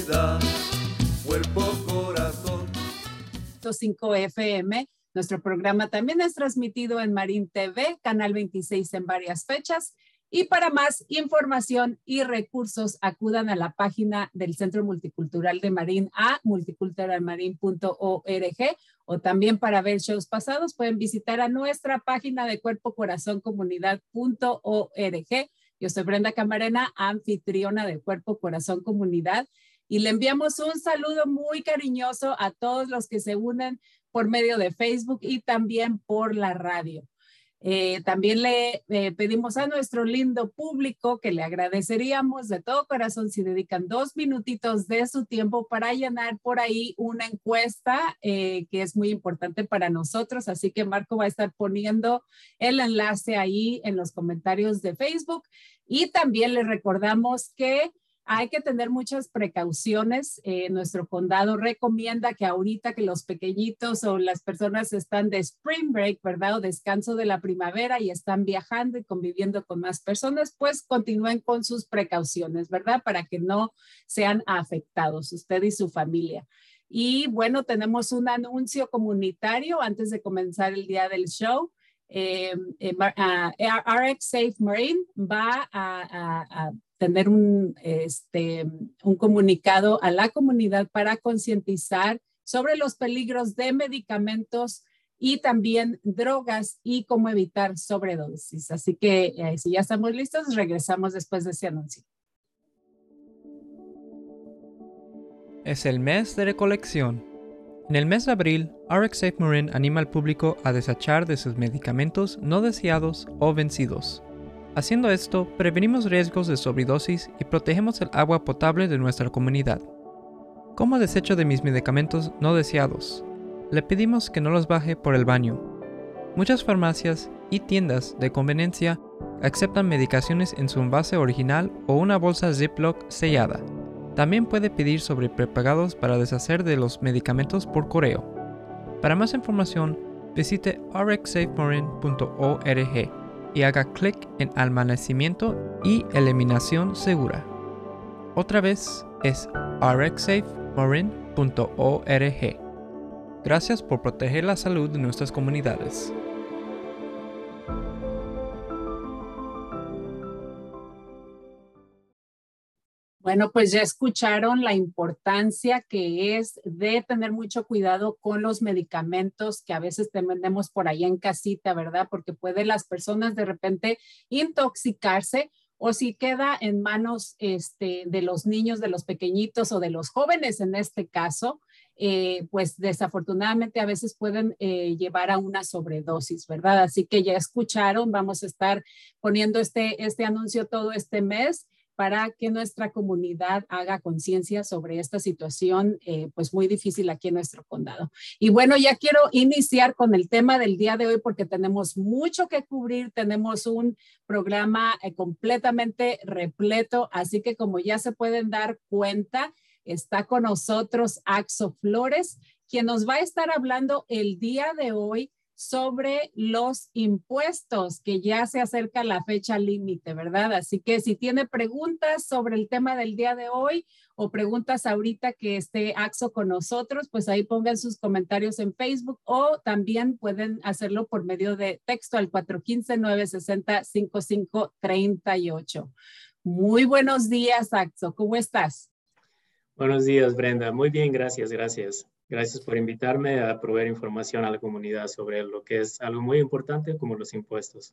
comunidad. Cuerpo, corazón. 5 FM. Nuestro programa también es transmitido en Marín TV, Canal 26 en varias fechas. Y para más información y recursos, acudan a la página del Centro Multicultural de Marín a multiculturalmarin.org o también para ver shows pasados pueden visitar a nuestra página de cuerpocorazoncomunidad.org. Yo soy Brenda Camarena, anfitriona de Cuerpo Corazón Comunidad y le enviamos un saludo muy cariñoso a todos los que se unen por medio de Facebook y también por la radio. Eh, también le eh, pedimos a nuestro lindo público que le agradeceríamos de todo corazón si dedican dos minutitos de su tiempo para llenar por ahí una encuesta eh, que es muy importante para nosotros. Así que Marco va a estar poniendo el enlace ahí en los comentarios de Facebook. Y también les recordamos que hay que tener muchas precauciones. Eh, nuestro condado recomienda que ahorita que los pequeñitos o las personas están de spring break, ¿verdad? O descanso de la primavera y están viajando y conviviendo con más personas, pues continúen con sus precauciones, ¿verdad? Para que no sean afectados usted y su familia. Y bueno, tenemos un anuncio comunitario antes de comenzar el día del show. Eh, eh, RX Safe Marine va a, tener un, este, un comunicado a la comunidad para concientizar sobre los peligros de medicamentos y también drogas y cómo evitar sobredosis. Así que eh, si ya estamos listos, regresamos después de ese anuncio. Es el mes de recolección. En el mes de abril, RX Safe Marine anima al público a desechar de sus medicamentos no deseados o vencidos. Haciendo esto, prevenimos riesgos de sobredosis y protegemos el agua potable de nuestra comunidad. ¿Cómo desecho de mis medicamentos no deseados? Le pedimos que no los baje por el baño. Muchas farmacias y tiendas de conveniencia aceptan medicaciones en su envase original o una bolsa Ziploc sellada. También puede pedir sobre prepagados para deshacer de los medicamentos por correo. Para más información, visite rxsafemarine.org y haga clic en almacenamiento y eliminación segura. Otra vez es rxsafemarine.org. Gracias por proteger la salud de nuestras comunidades. Bueno, pues ya escucharon la importancia que es de tener mucho cuidado con los medicamentos que a veces tenemos por ahí en casita, ¿verdad? Porque puede las personas de repente intoxicarse o si queda en manos este, de los niños, de los pequeñitos o de los jóvenes en este caso, eh, pues desafortunadamente a veces pueden eh, llevar a una sobredosis, ¿verdad? Así que ya escucharon, vamos a estar poniendo este, este anuncio todo este mes para que nuestra comunidad haga conciencia sobre esta situación, eh, pues muy difícil aquí en nuestro condado. Y bueno, ya quiero iniciar con el tema del día de hoy porque tenemos mucho que cubrir, tenemos un programa completamente repleto, así que como ya se pueden dar cuenta, Está con nosotros Axo Flores, quien nos va a estar hablando el día de hoy sobre los impuestos, que ya se acerca la fecha límite, ¿verdad? Así que si tiene preguntas sobre el tema del día de hoy o preguntas ahorita que esté Axo con nosotros, pues ahí pongan sus comentarios en Facebook o también pueden hacerlo por medio de texto al 415-960-5538. Muy buenos días, Axo. ¿Cómo estás? Buenos días, Brenda. Muy bien, gracias, gracias. Gracias por invitarme a proveer información a la comunidad sobre lo que es algo muy importante como los impuestos.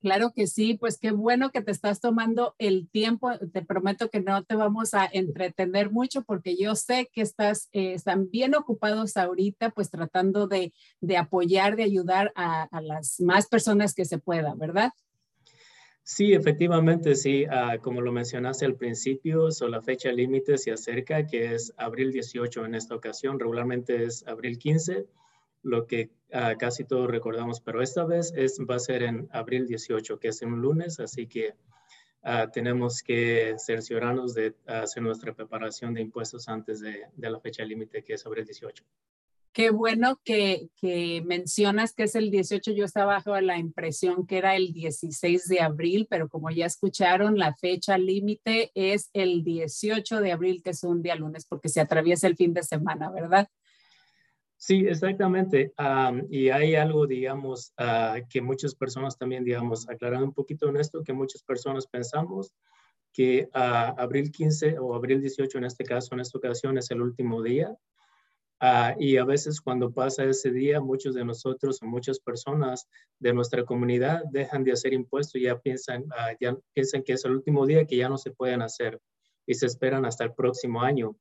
Claro que sí, pues qué bueno que te estás tomando el tiempo. Te prometo que no te vamos a entretener mucho porque yo sé que estás, eh, están bien ocupados ahorita, pues tratando de, apoyar, de ayudar a, las más personas que se pueda, ¿verdad? Sí, efectivamente, sí. Ah, como lo mencionaste al principio, so la fecha límite se acerca, que es abril 18 en esta ocasión. Regularmente es abril 15, lo que ah, casi todos recordamos, pero esta vez es, va a ser en abril 18, que es un lunes, así que ah, tenemos que cerciorarnos de hacer nuestra preparación de impuestos antes de, de la fecha límite, que es abril 18. Qué bueno que, mencionas que es el 18. Yo estaba bajo la impresión que era el 16 de abril, pero como ya escucharon, la fecha límite es el 18 de abril, que es un día lunes, porque se atraviesa el fin de semana, ¿verdad? Sí, exactamente. y hay algo, digamos, ah, que muchas personas también, digamos, aclaran un poquito en esto, que muchas personas pensamos que uh, abril 15 o abril 18 en este caso, en esta ocasión, es el último día Ah, y a veces cuando pasa ese día, muchos de nosotros o muchas personas de nuestra comunidad dejan de hacer impuestos ya piensan, ah, ya piensan que es el último día que ya no se pueden hacer y se esperan hasta el próximo año.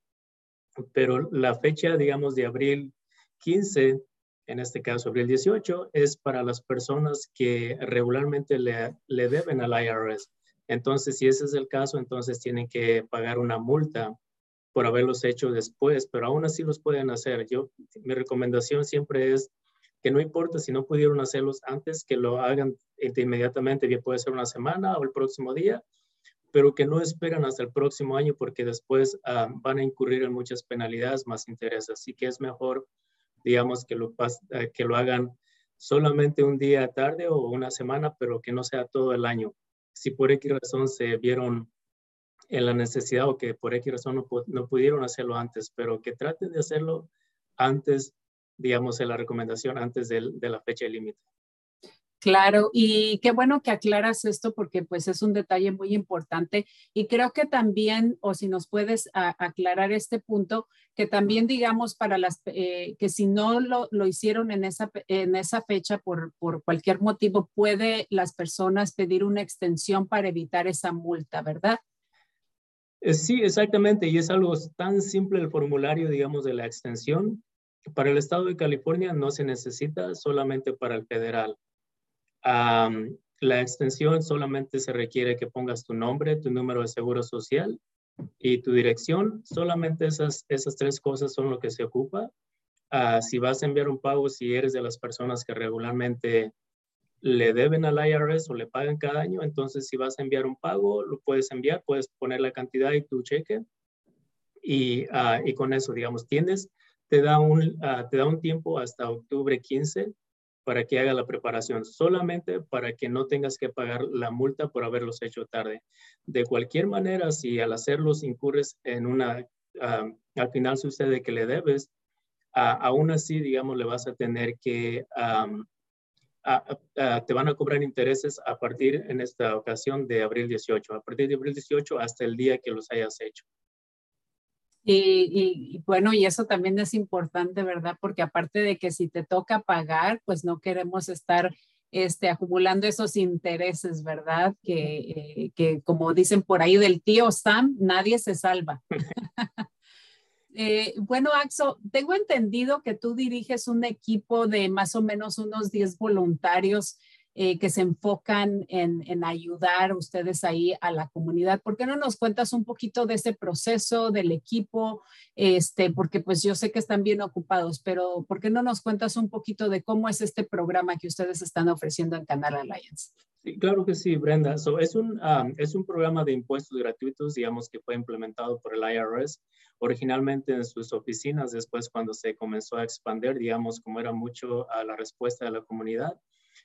Pero la fecha, digamos, de abril 15, en este caso abril 18, es para las personas que regularmente le, le deben al IRS. Entonces, si ese es el caso, entonces tienen que pagar una multa por haberlos hecho después, pero aún así los pueden hacer. Yo, mi recomendación siempre es que no importa si no pudieron hacerlos antes, que lo hagan inmediatamente, bien puede ser una semana o el próximo día, pero que no esperan hasta el próximo año porque después ah, van a incurrir en muchas penalidades más intereses. Así que es mejor, digamos, que lo, ah, que lo hagan solamente un día tarde o una semana, pero que no sea todo el año. Si por X razón se vieron en la necesidad o que por X razón no, pudieron hacerlo antes, pero que traten de hacerlo antes, digamos, en la recomendación, antes de, la fecha límite. Claro, y qué bueno que aclaras esto porque pues es un detalle muy importante y creo que también, o si nos puedes aclarar este punto, que también digamos para las, eh, que si no lo, lo, hicieron en esa, en esa fecha por, por cualquier motivo, puede las personas pedir una extensión para evitar esa multa, ¿verdad? Eh, sí, exactamente, y es algo tan simple el formulario, digamos, de la extensión. Para el estado de California no se necesita, solamente para el federal. la extensión solamente se requiere que pongas tu nombre, tu número de seguro social y tu dirección. Solamente esas, esas tres cosas son lo que se ocupa. Ah, si vas a enviar un pago, si eres de las personas que regularmente le deben al IRS o le pagan cada año, entonces si vas a enviar un pago, lo puedes enviar, puedes poner la cantidad y tu cheque y, ah, y con eso, digamos, tienes, te da, un, ah, te da un tiempo hasta octubre 15 para que haga la preparación, solamente para que no tengas que pagar la multa por haberlos hecho tarde. De cualquier manera, si al hacerlos incurres en una, ah, al final sucede que le debes, aún así, digamos, le vas a tener que te van a cobrar intereses a partir en esta ocasión de abril 18, a partir de abril 18 hasta el día que los hayas hecho. Y, bueno, y eso también es importante, ¿verdad? Porque aparte de que si te toca pagar, pues no queremos estar este, acumulando esos intereses, ¿verdad? Que, eh, que como dicen por ahí del tío Sam, nadie se salva. Eh, bueno, Axo, tengo entendido que tú diriges un equipo de más o menos unos 10 voluntarios eh, que se enfocan en, en, ayudar ustedes ahí a la comunidad. ¿Por qué no nos cuentas un poquito de ese proceso del equipo? Este, porque pues yo sé que están bien ocupados, pero ¿por qué no nos cuentas un poquito de cómo es este programa que ustedes están ofreciendo en Canal Alliance? Sí, claro que sí, Brenda. Es, un, um, es un programa de impuestos gratuitos, digamos, que fue implementado por el IRS originalmente en sus oficinas, después cuando se comenzó a expandir, digamos, como era mucho a la respuesta de la comunidad,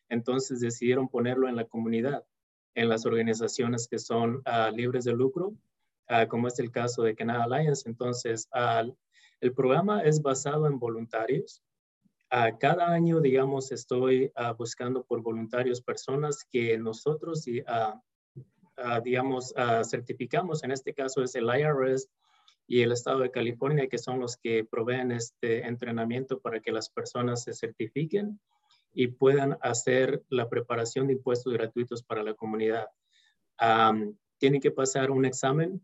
entonces decidieron ponerlo en la comunidad, en las organizaciones que son uh, libres de lucro, uh, como es el caso de Canada Alliance. Entonces, uh, el programa es basado en voluntarios. cada año, digamos, estoy buscando por voluntarios personas que nosotros, digamos, certificamos. En este caso es el IRS y el Estado de California, que son los que proveen este entrenamiento para que las personas se certifiquen y puedan hacer la preparación de impuestos gratuitos para la comunidad. tienen que pasar un examen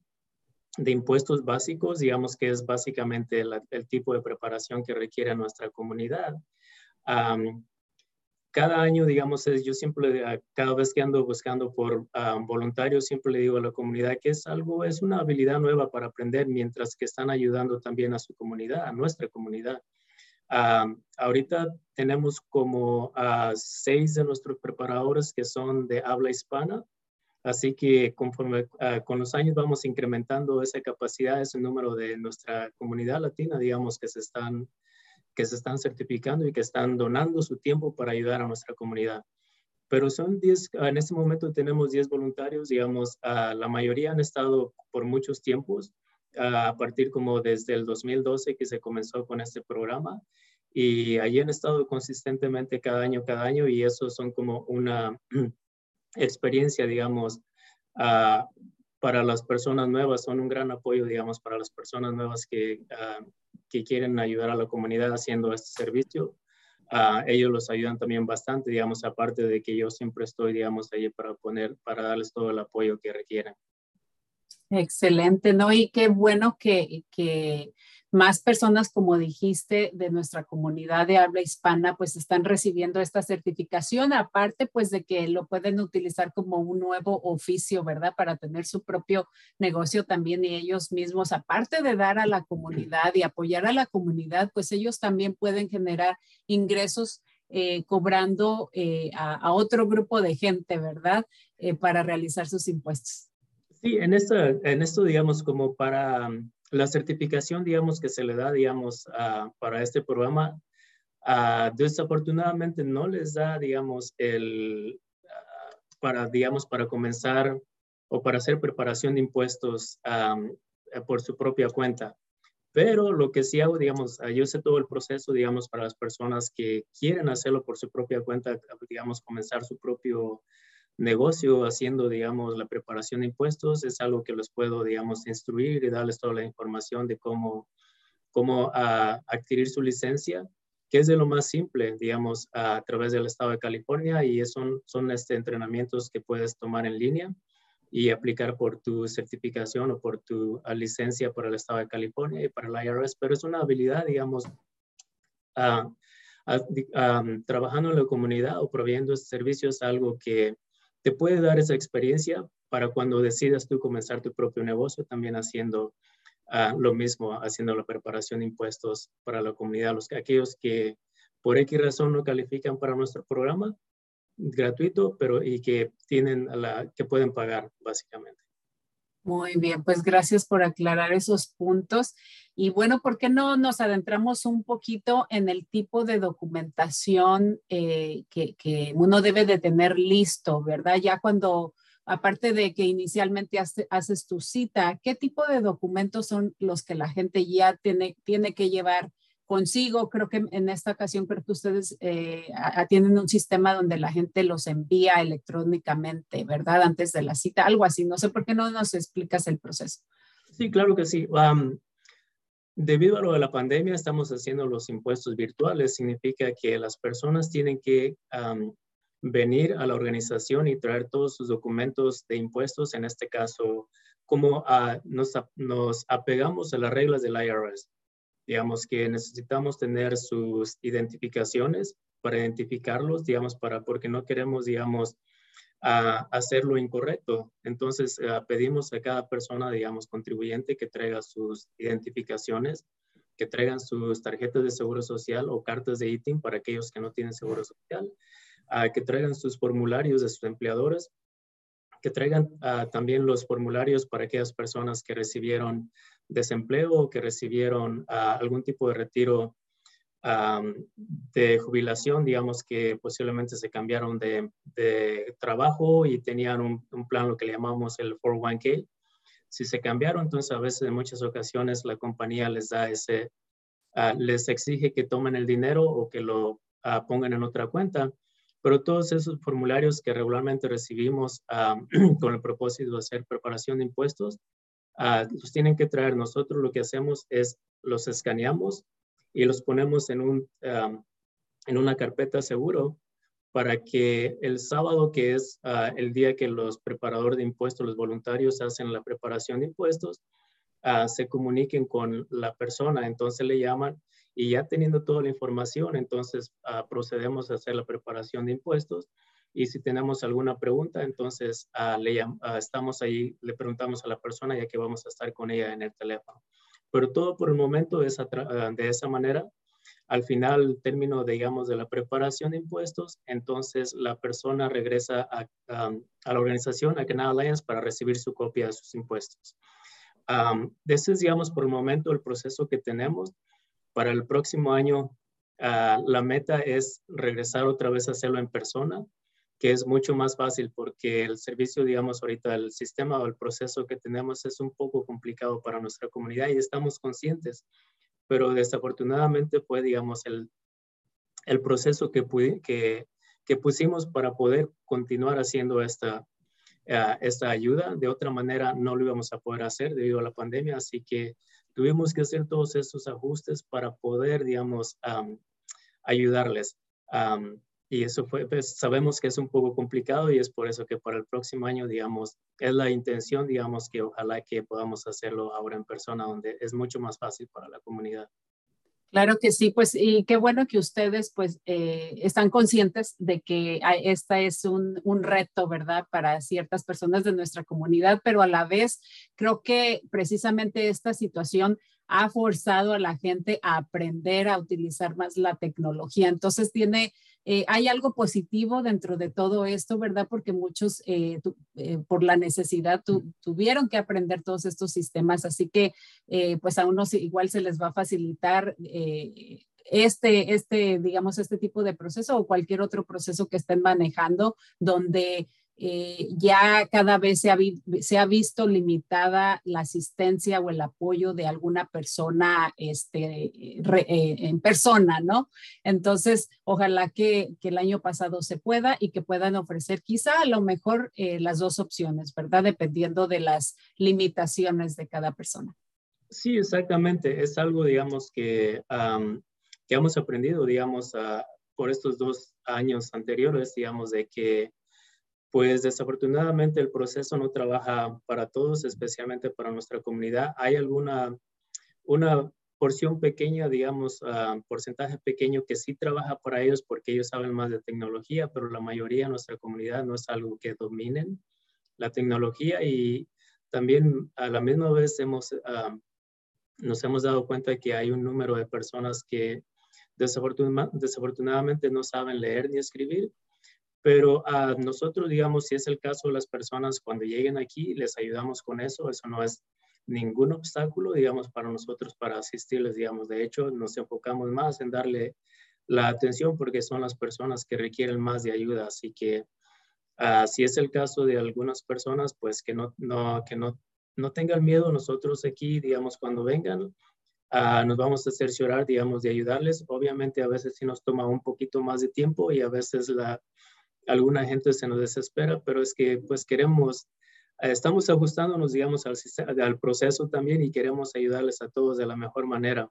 de impuestos básicos, digamos que es básicamente el tipo de preparación que requiere nuestra comunidad. cada año, digamos, es, yo siempre, cada vez que ando buscando por voluntarios, siempre le digo a la comunidad que es algo, es una habilidad nueva para aprender mientras que están ayudando también a su comunidad, a nuestra comunidad ahorita tenemos como a seis de nuestros preparadores que son de habla hispana, así que conforme ah, con los años vamos incrementando esa capacidad, ese número de nuestra comunidad latina, digamos, que se están que se están certificando y que están donando su tiempo para ayudar a nuestra comunidad. Pero son 10, en este momento tenemos 10 voluntarios, digamos, uh, la mayoría han estado por muchos tiempos, a partir como desde el 2012 que se comenzó con este programa y allí han estado consistentemente cada año, cada año y eso son como una experiencia, digamos, uh, para las personas nuevas, son un gran apoyo, digamos, para las personas nuevas que, uh, que quieren ayudar a la comunidad haciendo este servicio. Uh, ellos los ayudan también bastante, digamos, aparte de que yo siempre estoy, digamos, allí para poner, para darles todo el apoyo que requieren. Excelente, ¿no? Y qué bueno que, que más personas, como dijiste, de nuestra comunidad de habla hispana, pues están recibiendo esta certificación, aparte pues de que lo pueden utilizar como un nuevo oficio, ¿verdad? Para tener su propio negocio también y ellos mismos, aparte de dar a la comunidad y apoyar a la comunidad, pues ellos también pueden generar ingresos eh, cobrando eh, a, otro grupo de gente, ¿verdad? Eh, para realizar sus impuestos. Sí, en esto, en esto digamos, como para la certificación, digamos, que se le da, digamos, para este programa, desafortunadamente no les da, digamos, el, para, digamos, para comenzar o para hacer preparación de impuestos por su propia cuenta. Pero lo que sí hago, digamos, yo sé todo el proceso, digamos, para las personas que quieren hacerlo por su propia cuenta, digamos, comenzar su propio negocio haciendo, digamos, la preparación de impuestos, es algo que les puedo, digamos, instruir y darles toda la información de cómo, cómo uh, adquirir su licencia, que es de lo más simple, digamos, a través del estado de California y son, son este, entrenamientos que puedes tomar en línea y aplicar por tu certificación o por tu uh, licencia para el estado de California y para el IRS, pero es una habilidad, digamos, uh, um, trabajando en la comunidad o proveyendo servicios, algo que te puede dar esa experiencia para cuando decidas tú comenzar tu propio negocio, también haciendo uh, lo mismo, haciendo la preparación de impuestos para la comunidad, los aquellos que por X razón no califican para nuestro programa gratuito, pero y que tienen que pueden pagar básicamente. Muy bien, pues gracias por aclarar esos puntos. Y bueno, ¿por qué no nos adentramos un poquito en el tipo de documentación eh, que, que, uno debe de tener listo, verdad? Ya cuando, aparte de que inicialmente haces tu cita, ¿qué tipo de documentos son los que la gente ya tiene, tiene que llevar consigo. Creo que en esta ocasión creo que ustedes eh, tienen un sistema donde la gente los envía electrónicamente, ¿verdad? Antes de la cita, algo así. No sé por qué no nos explicas el proceso. Sí, claro que sí. Debido a lo de la pandemia, estamos haciendo los impuestos virtuales. Significa que las personas tienen que venir a la organización y traer todos sus documentos de impuestos, en este caso cómo ah, nos, nos apegamos a las reglas del IRS. Digamos que necesitamos tener sus identificaciones para identificarlos, digamos, para, porque no queremos, digamos, a hacer lo incorrecto. Entonces, pedimos a cada persona, digamos, contribuyente que traiga sus identificaciones que traigan sus tarjetas de seguro social o cartas de ITIN para aquellos que no tienen seguro social, que traigan sus formularios de sus empleadores, que traigan también los formularios para aquellas personas que recibieron desempleo o que recibieron algún tipo de retiro de jubilación, digamos que posiblemente se cambiaron de, trabajo y tenían un, plan, lo que le llamamos el 401k, si se cambiaron, entonces a veces en muchas ocasiones la compañía les da ese, ah, les exige que tomen el dinero o que lo ah, pongan en otra cuenta. Pero todos esos formularios que regularmente recibimos con el propósito de hacer preparación de impuestos, los tienen que traer. Nosotros lo que hacemos es los escaneamos y los ponemos en, un, en una carpeta seguro para que el sábado, que es ah, el día que los preparadores de impuestos, los voluntarios hacen la preparación de impuestos, ah, se comuniquen con la persona, entonces le llaman y ya teniendo toda la información, entonces ah, procedemos a hacer la preparación de impuestos y si tenemos alguna pregunta, entonces estamos ahí, le preguntamos a la persona ya que vamos a estar con ella en el teléfono. Pero todo por el momento es de esa manera al final, término, digamos, de la preparación de impuestos, entonces la persona regresa a, la organización, a Canal Alliance, para recibir su copia de sus impuestos. Um, ese es, digamos, por el momento el proceso que tenemos. Para el próximo año, ah, la meta es regresar otra vez a hacerlo en persona, que es mucho más fácil porque el servicio, digamos, ahorita el sistema o el proceso que tenemos es un poco complicado para nuestra comunidad y estamos conscientes pero desafortunadamente fue, digamos, el, el proceso que, que, que, pusimos para poder continuar haciendo esta, uh, esta ayuda. De otra manera, no lo íbamos a poder hacer debido a la pandemia, así que tuvimos que hacer todos esos ajustes para poder, digamos, um, ayudarles. Um, y eso fue, pues, sabemos que es un poco complicado y es por eso que para el próximo año, digamos, es la intención, digamos, que ojalá que podamos hacerlo ahora en persona, donde es mucho más fácil para la comunidad. Claro que sí, pues y qué bueno que ustedes pues eh, están conscientes de que esta es un, un, reto, ¿verdad? Para ciertas personas de nuestra comunidad, pero a la vez creo que precisamente esta situación ha forzado a la gente a aprender a utilizar más la tecnología. Entonces tiene eh, hay algo positivo dentro de todo esto, ¿verdad? Porque muchos eh, eh, por la necesidad tuvieron que aprender todos estos sistemas, así que pues a unos igual se les va a facilitar este, este, digamos, este tipo de proceso o cualquier otro proceso que estén manejando donde eh, ya cada vez se ha, visto limitada la asistencia o el apoyo de alguna persona este, eh, en persona, ¿no? Entonces, ojalá que, el año pasado se pueda y que puedan ofrecer quizá a lo mejor eh, las dos opciones, ¿verdad? Dependiendo de las limitaciones de cada persona. Sí, exactamente. Es algo, digamos, que, que hemos aprendido, digamos, por estos dos años anteriores, digamos, de que pues desafortunadamente el proceso no trabaja para todos, especialmente para nuestra comunidad. Hay alguna, una porción pequeña, digamos, uh, porcentaje pequeño que sí trabaja para ellos porque ellos saben más de tecnología, pero la mayoría de nuestra comunidad no es algo que dominen la tecnología y también a la misma vez hemos, uh, nos hemos dado cuenta que hay un número de personas que desafortunadamente no saben leer ni escribir pero a nosotros, digamos, si es el caso de las personas, cuando lleguen aquí, les ayudamos con eso. Eso no es ningún obstáculo, digamos, para nosotros para asistirles, digamos. De hecho, nos enfocamos más en darle la atención porque son las personas que requieren más de ayuda. Así que uh, si es el caso de algunas personas, pues que no, no, que no, no tengan miedo. Nosotros aquí, digamos, cuando vengan, uh, nos vamos a cerciorar, digamos, de ayudarles. Obviamente a veces sí nos toma un poquito más de tiempo y a veces la alguna gente se nos desespera, pero es que pues queremos, eh, estamos ajustándonos, digamos, al, al proceso también y queremos ayudarles a todos de la mejor manera.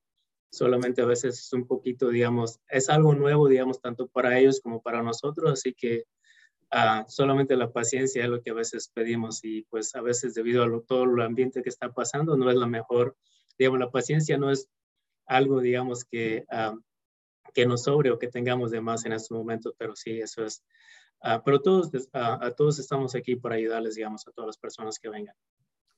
Solamente a veces es un poquito, digamos, es algo nuevo, digamos, tanto para ellos como para nosotros, así que ah, solamente la paciencia es lo que a veces pedimos y pues a veces debido a todo el ambiente que está pasando no es la mejor, digamos, la paciencia no es algo, digamos, que, ah, que nos sobre o que tengamos de más en estos momentos, pero sí, eso es. Pero todos, a todos estamos aquí para ayudarles, digamos, a todas las personas que vengan.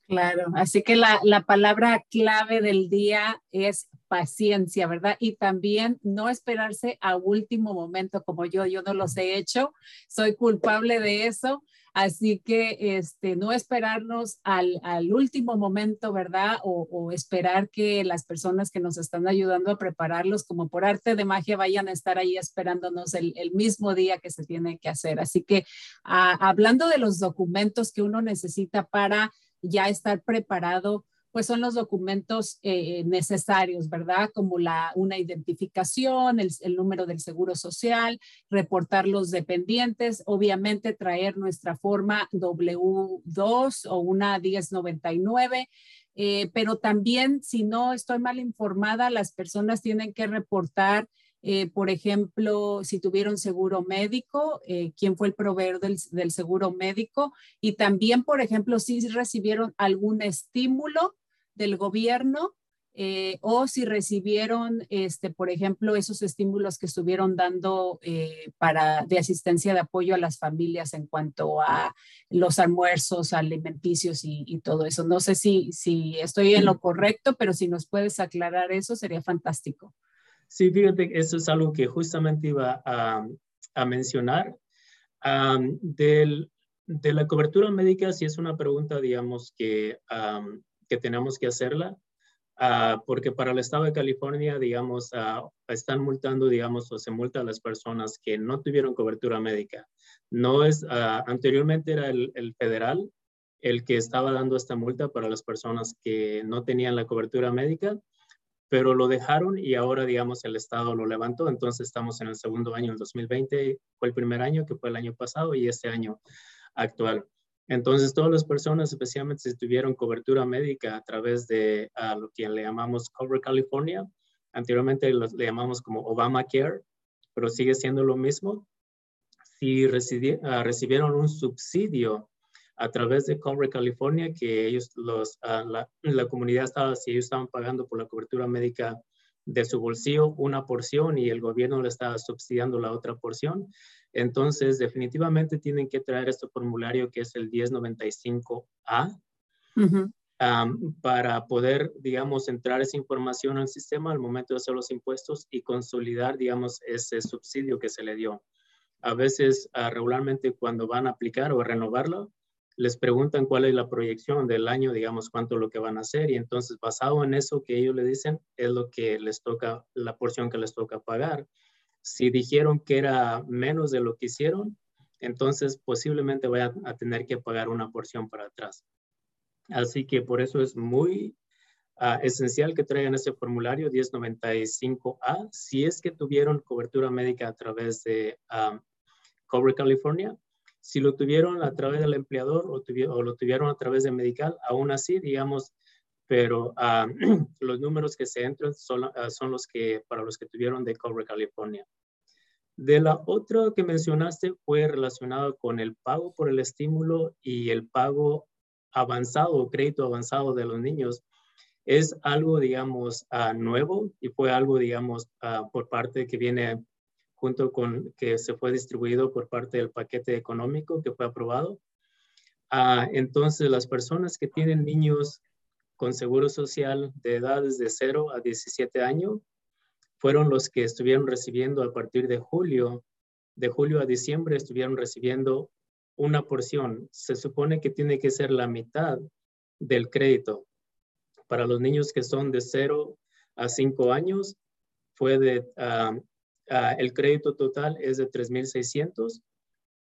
Claro, así que la, la, palabra clave del día es paciencia, ¿verdad? Y también no esperarse a último momento como yo, yo no los he hecho, soy culpable de eso, así que este, no esperarnos al, al último momento, ¿verdad? O, esperar que las personas que nos están ayudando a prepararlos como por arte de magia vayan a estar ahí esperándonos el, el mismo día que se tiene que hacer. Así que ah, hablando de los documentos que uno necesita para ya estar preparado, pues son los documentos eh, necesarios, ¿verdad? Como la, una identificación, el, número del seguro social, reportar los dependientes, obviamente traer nuestra forma W2 o una 1099. Eh, pero también, si no estoy mal informada, las personas tienen que reportar eh, por ejemplo, si tuvieron seguro médico, eh, quién fue el proveedor del, seguro médico y también, por ejemplo, si recibieron algún estímulo del gobierno eh, o si recibieron, este, por ejemplo, esos estímulos que estuvieron dando para de asistencia de apoyo a las familias en cuanto a los almuerzos alimenticios y, y, todo eso. No sé si, si estoy en lo correcto, pero si nos puedes aclarar eso, sería fantástico. Sí, fíjate, eso es algo que justamente iba a, a mencionar. del, de la cobertura médica, sí es una pregunta, digamos, que, que tenemos que hacerla, uh, porque para el estado de California, digamos, uh, están multando, digamos, o se multa a las personas que no tuvieron cobertura médica. No es, uh, anteriormente era el, el federal el que estaba dando esta multa para las personas que no tenían la cobertura médica pero lo dejaron y ahora, digamos, el Estado lo levantó. Entonces estamos en el segundo año, el 2020 fue el primer año, que fue el año pasado, y este año actual. Entonces, todas las personas, especialmente si tuvieron cobertura médica a través de lo que le llamamos Cover California, anteriormente lo, le llamamos como Obamacare, pero sigue siendo lo mismo. Si ah, recibieron un subsidio a través de Cover California, que ellos, los, ah, la, la, comunidad estaba, si ellos estaban pagando por la cobertura médica de su bolsillo una porción y el gobierno le estaba subsidiando la otra porción. Entonces, definitivamente tienen que traer este formulario que es el 1095A para poder, digamos, entrar esa información al sistema al momento de hacer los impuestos y consolidar, digamos, ese subsidio que se le dio. A veces, uh, regularmente, cuando van a aplicar o a renovarlo, les preguntan cuál es la proyección del año, digamos, cuánto lo que van a hacer y entonces basado en eso que ellos le dicen es lo que les toca, la porción que les toca pagar. Si dijeron que era menos de lo que hicieron, entonces posiblemente vayan a tener que pagar una porción para atrás. Así que por eso es muy uh, esencial que traigan ese formulario 1095A si es que tuvieron cobertura médica a través de um, Cover California si lo tuvieron a través del empleador o, o lo tuvieron a través de medical, aún así, digamos, pero ah, los números que se entran son, ah, son, los que, para los que tuvieron de Cover California. De la otra que mencionaste fue relacionado con el pago por el estímulo y el pago avanzado crédito avanzado de los niños. Es algo, digamos, uh, nuevo y fue algo, digamos, por parte que viene junto con que se fue distribuido por parte del paquete económico que fue aprobado. Ah, entonces, las personas que tienen niños con seguro social de edades de 0 a 17 años fueron los que estuvieron recibiendo a partir de julio, de julio a diciembre estuvieron recibiendo una porción. Se supone que tiene que ser la mitad del crédito. Para los niños que son de 0 a 5 años, fue de ah, Ah, el crédito total es de 3.600.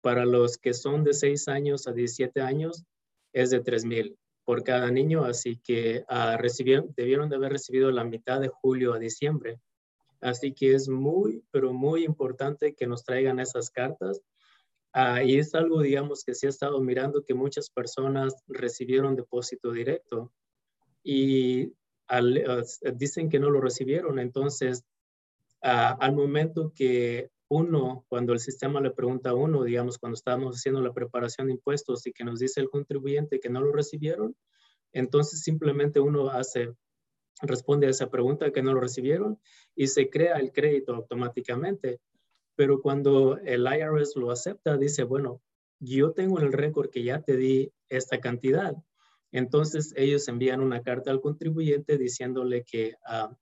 Para los que son de 6 años a 17 años, es de 3.000 por cada niño, así que uh, recibieron, debieron de haber recibido la mitad de julio a diciembre. Así que es muy, pero muy importante que nos traigan esas cartas. Uh, y es algo, digamos, que se ha estado mirando que muchas personas recibieron depósito directo y dicen que no lo recibieron. Entonces, al momento que uno, cuando el sistema le pregunta a uno, digamos, cuando estábamos haciendo la preparación de impuestos y que nos dice el contribuyente que no lo recibieron, entonces simplemente uno hace, responde a esa pregunta que no lo recibieron y se crea el crédito automáticamente. Pero cuando el IRS lo acepta, dice, bueno, yo tengo el récord que ya te di esta cantidad. Entonces ellos envían una carta al contribuyente diciéndole que, ah,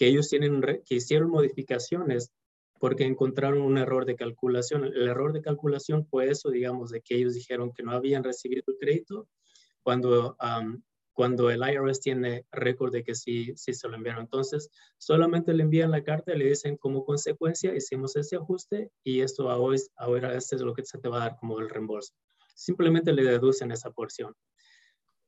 que ellos tienen, que hicieron modificaciones porque encontraron un error de calculación. El error de calculación fue eso, digamos, de que ellos dijeron que no habían recibido el crédito cuando, cuando el IRS tiene récord de que sí, sí se lo enviaron. Entonces, solamente le envían la carta y le dicen como consecuencia, hicimos ese ajuste y esto ahora, ahora este es lo que se te va a dar como el reembolso. Simplemente le deducen esa porción.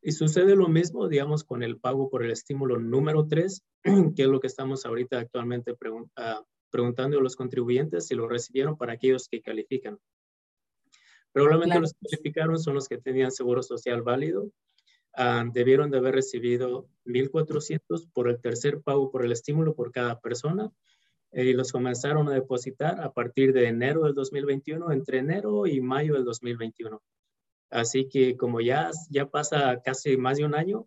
Y sucede lo mismo, digamos, con el pago por el estímulo número 3, que es lo que estamos ahorita actualmente preguntando preguntando a los contribuyentes si lo recibieron para aquellos que califican. Probablemente los que calificaron son los que tenían seguro social válido. Ah, debieron de haber recibido 1.400 por el tercer pago por el estímulo por cada persona eh, y los comenzaron a depositar a partir de enero del 2021, entre enero y mayo del 2021. Así que como ya, ya pasa casi más de un año,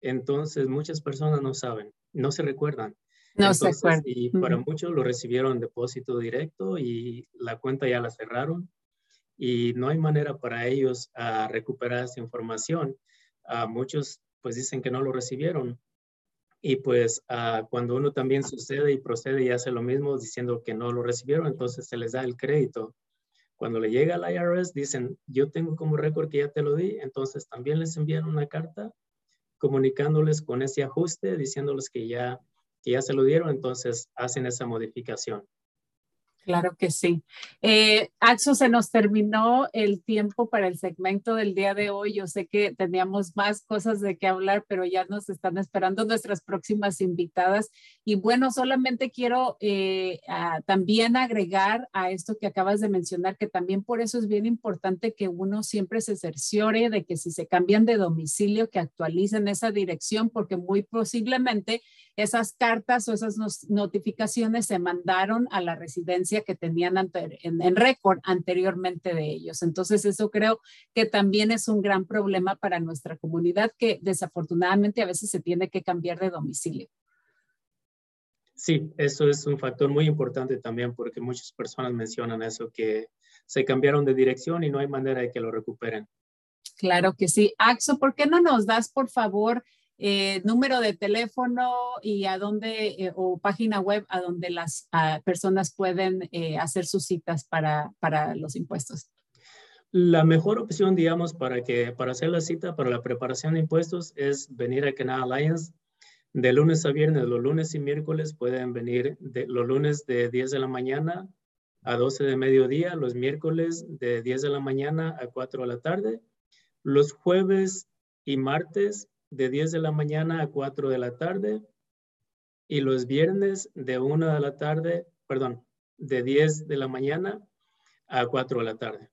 entonces muchas personas no saben, no se recuerdan. No se acuerdan. Y para muchos lo recibieron depósito directo y la cuenta ya la cerraron y no hay manera para ellos a recuperar esa información. A muchos pues dicen que no lo recibieron. Y pues cuando uno también sucede y procede y hace lo mismo diciendo que no lo recibieron, entonces se les da el crédito. Cuando le llega al IRS, dicen, yo tengo como récord que ya te lo di, entonces también les envían una carta comunicándoles con ese ajuste, diciéndoles que ya que ya se lo dieron, entonces hacen esa modificación. Claro que sí. Eh, Axo, se nos terminó el tiempo para el segmento del día de hoy. Yo sé que teníamos más cosas de qué hablar, pero ya nos están esperando nuestras próximas invitadas. Y bueno, solamente quiero eh, también agregar a esto que acabas de mencionar, que también por eso es bien importante que uno siempre se cerciore de que si se cambian de domicilio, que actualicen esa dirección, porque muy posiblemente esas cartas o esas notificaciones se mandaron a la residencia que tenían en, récord anteriormente de ellos. Entonces, eso creo que también es un gran problema para nuestra comunidad que desafortunadamente a veces se tiene que cambiar de domicilio. Sí, eso es un factor muy importante también porque muchas personas mencionan eso, que se cambiaron de dirección y no hay manera de que lo recuperen. Claro que sí. Axo, ¿por qué no nos das, por favor, eh, número de teléfono y a dónde, eh, o página web a donde las personas pueden eh, hacer sus citas para, para los impuestos. La mejor opción, digamos, para, que, para hacer la cita para la preparación de impuestos es venir a Canal Alliance de lunes a viernes. Los lunes y miércoles pueden venir de, los lunes de 10 de la mañana a 12 de mediodía, los miércoles de 10 de la mañana a 4 de la tarde, los jueves y martes de 10 de la mañana a 4 de la tarde y los viernes de 1 de la tarde, perdón, de 10 de la mañana a 4 de la tarde.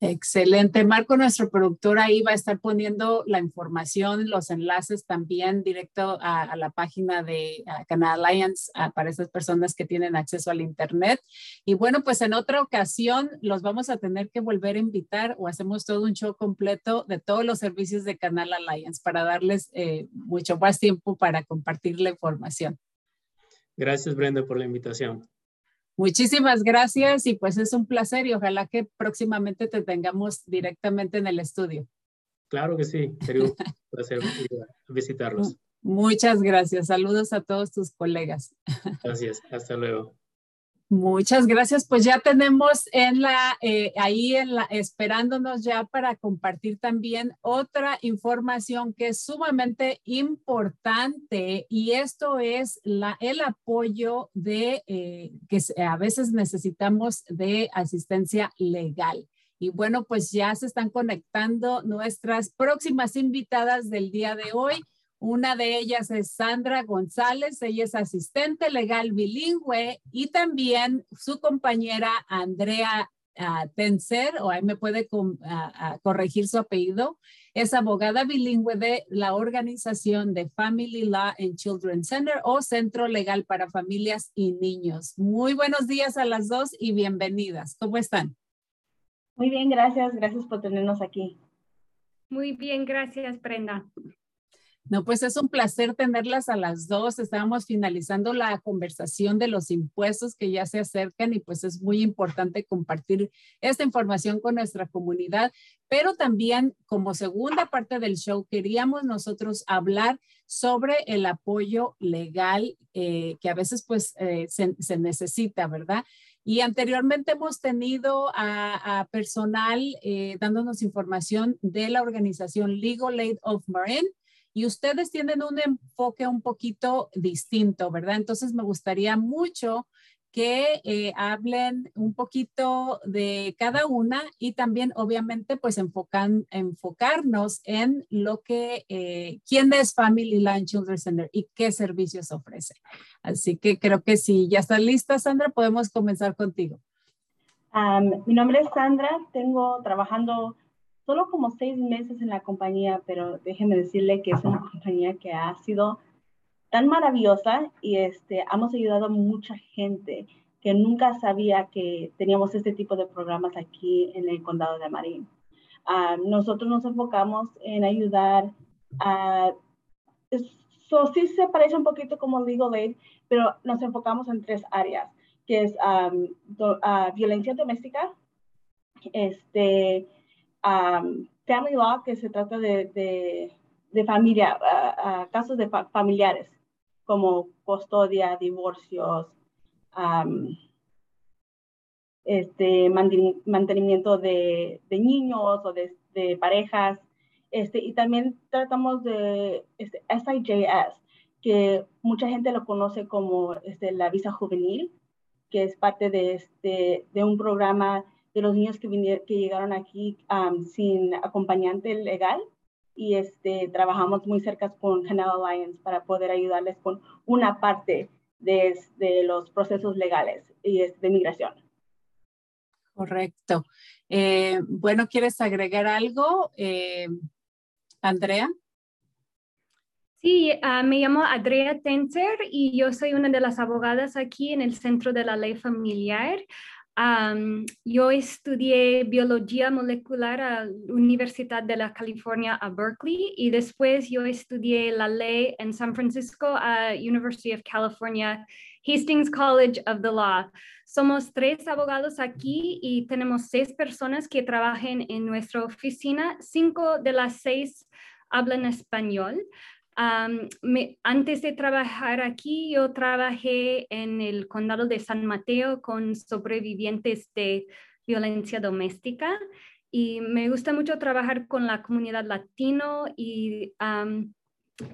Excelente. Marco, nuestro productor, ahí va a estar poniendo la información, los enlaces también directo a, la página de Canal Alliance para esas personas que tienen acceso al Internet. Y bueno, pues en otra ocasión los vamos a tener que volver a invitar o hacemos todo un show completo de todos los servicios de Canal Alliance para darles eh, mucho más tiempo para compartir la información. Gracias, Brenda, por la invitación. Muchísimas gracias y pues es un placer y ojalá que próximamente te tengamos directamente en el estudio. Claro que sí, sería un placer visitarlos. Muchas gracias. Saludos a todos tus colegas. Gracias. Hasta luego. Muchas gracias. Pues ya tenemos en la, eh, ahí en la, esperándonos ya para compartir también otra información que es sumamente importante y esto es la, el apoyo de eh, que a veces necesitamos de asistencia legal. Y bueno, pues ya se están conectando nuestras próximas invitadas del día de hoy. Una de ellas es Sandra González, ella es asistente legal bilingüe y también su compañera Andrea Tenser, o ahí me puede corregir su apellido, es abogada bilingüe de la organización de Family Law and Children Center o Centro Legal para Familias y Niños. Muy buenos días a las dos y bienvenidas. ¿Cómo están? Muy bien, gracias. Gracias por tenernos aquí. Muy bien, gracias, Brenda. No, pues es un placer tenerlas a las dos. Estábamos finalizando la conversación de los impuestos que ya se acercan y pues es muy importante compartir esta información con nuestra comunidad. Pero también como segunda parte del show queríamos nosotros hablar sobre el apoyo legal eh, que a veces pues eh, se, necesita, ¿verdad? Y anteriormente hemos tenido a, personal eh, dándonos información de la organización Legal Aid of Marin y ustedes tienen un enfoque un poquito distinto, ¿verdad? Entonces me gustaría mucho que eh, hablen un poquito de cada una y también obviamente pues enfocan, enfocarnos en lo que, eh, quién es Family Line Children's Center y qué servicios ofrece. Así que creo que si ya está lista, Sandra, podemos comenzar contigo. mi nombre es Sandra, tengo trabajando solo como seis meses en la compañía, pero déjeme decirle que es una compañía que ha sido tan maravillosa y este, hemos ayudado a mucha gente que nunca sabía que teníamos este tipo de programas aquí en el condado de Marín. Ah, nosotros nos enfocamos en ayudar a... Eso sí se parece un poquito como Legal Aid, pero nos enfocamos en tres áreas, que es uh, violencia doméstica, este, family law, que se trata de, de, familia, casos de familiares, como custodia, divorcios, este, mantenimiento de, de, niños o de, de, parejas. Este, y también tratamos de este, SIJS, que mucha gente lo conoce como este, la visa juvenil, que es parte de, este, de un programa de los niños que, vinieron, que llegaron aquí sin acompañante legal y este, trabajamos muy cerca con Canal Alliance para poder ayudarles con una parte de, de los procesos legales y de migración. Correcto. Eh, bueno, ¿quieres agregar algo, eh, Andrea? Sí, ah, me llamo Andrea Tenser y yo soy una de las abogadas aquí en el Centro de la Ley Familiar yo estudié biología molecular a la Universidad de la California a Berkeley y después yo estudié la ley en San Francisco a University of California, Hastings College of the Law. Somos tres abogados aquí y tenemos seis personas que trabajan en nuestra oficina. Cinco de las seis hablan español antes de trabajar aquí, yo trabajé en el condado de San Mateo con sobrevivientes de violencia doméstica y me gusta mucho trabajar con la comunidad latino y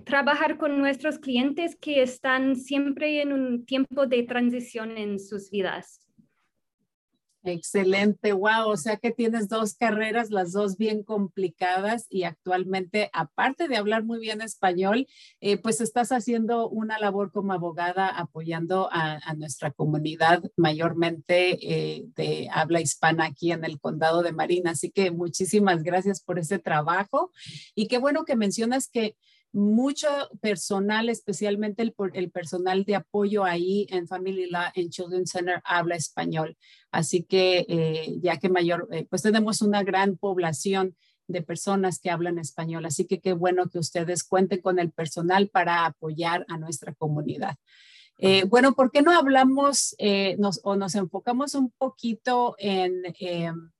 trabajar con nuestros clientes que están siempre en un tiempo de transición en sus vidas. Excelente, wow, o sea que tienes dos carreras, las dos bien complicadas y actualmente, aparte de hablar muy bien español, eh, pues estás haciendo una labor como abogada apoyando a, nuestra comunidad mayormente eh, de habla hispana aquí en el condado de Marina. Así que muchísimas gracias por ese trabajo y qué bueno que mencionas que mucho personal, especialmente el, el, personal de apoyo ahí en Family Law en Children's Center habla español. Así que eh, ya que mayor, eh, pues tenemos una gran población de personas que hablan español. Así que qué bueno que ustedes cuenten con el personal para apoyar a nuestra comunidad. Eh, bueno, ¿por qué no hablamos nos, o nos enfocamos un poquito en em,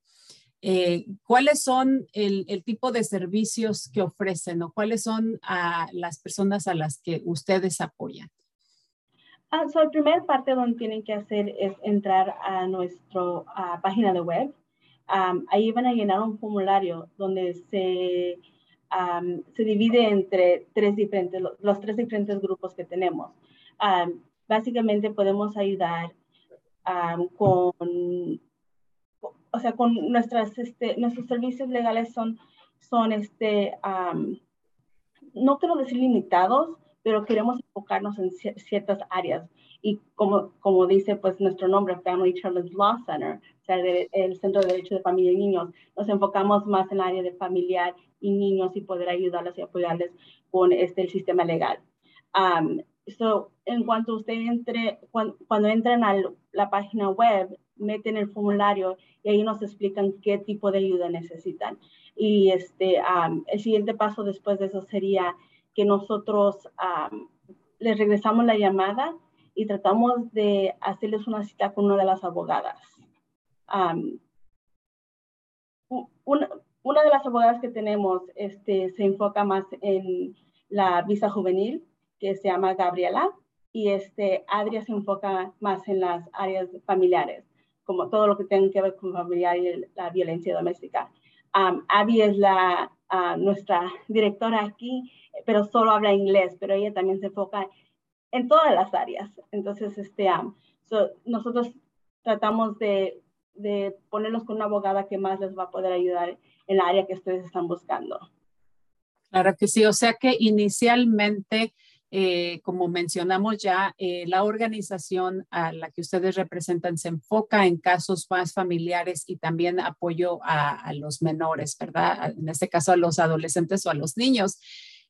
eh, ¿cuáles son el, tipo de servicios que ofrecen o cuáles son a las personas a las que ustedes apoyan? Ah, primera parte donde tienen que hacer es entrar a nuestra página de web. ahí van a llenar un formulario donde se, se divide entre tres diferentes, los, tres diferentes grupos que tenemos. básicamente podemos ayudar con o sea, con nuestras, este, nuestros servicios legales son, son este, no quiero decir limitados, pero queremos enfocarnos en ciertas áreas. Y como, como dice pues nuestro nombre, Family Children's Law Center, sea, el Centro de Derecho de Familia y Niños. Nos enfocamos más en el área de familiar y niños y poder ayudarles y apoyarles con este, el sistema legal. Um, en cuanto usted entre, cuando, cuando entran a la página web, meten el formulario y ahí nos explican qué tipo de ayuda necesitan. Y este, el siguiente paso después de eso sería que nosotros les regresamos la llamada y tratamos de hacerles una cita con una de las abogadas. una, una, de las abogadas que tenemos este, se enfoca más en la visa juvenil, que se llama Gabriela, y este, Adria se enfoca más en las áreas familiares como todo lo que tenga que ver con familiar y la violencia doméstica. Um, Abby es la, ah, nuestra directora aquí, pero solo habla inglés, pero ella también se enfoca en todas las áreas. Entonces, este, nosotros tratamos de, de ponerlos con una abogada que más les va a poder ayudar en la área que ustedes están buscando. Claro que sí, o sea que inicialmente eh, como mencionamos ya, eh, la organización a la que ustedes representan se enfoca en casos más familiares y también apoyo a, los menores, ¿verdad? En este caso a los adolescentes o a los niños.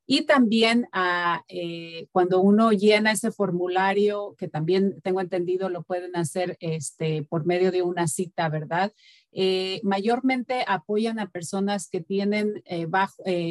Y también a, eh, cuando uno llena ese formulario, que también tengo entendido lo pueden hacer este, por medio de una cita, ¿verdad? Eh, mayormente apoyan a personas que tienen eh,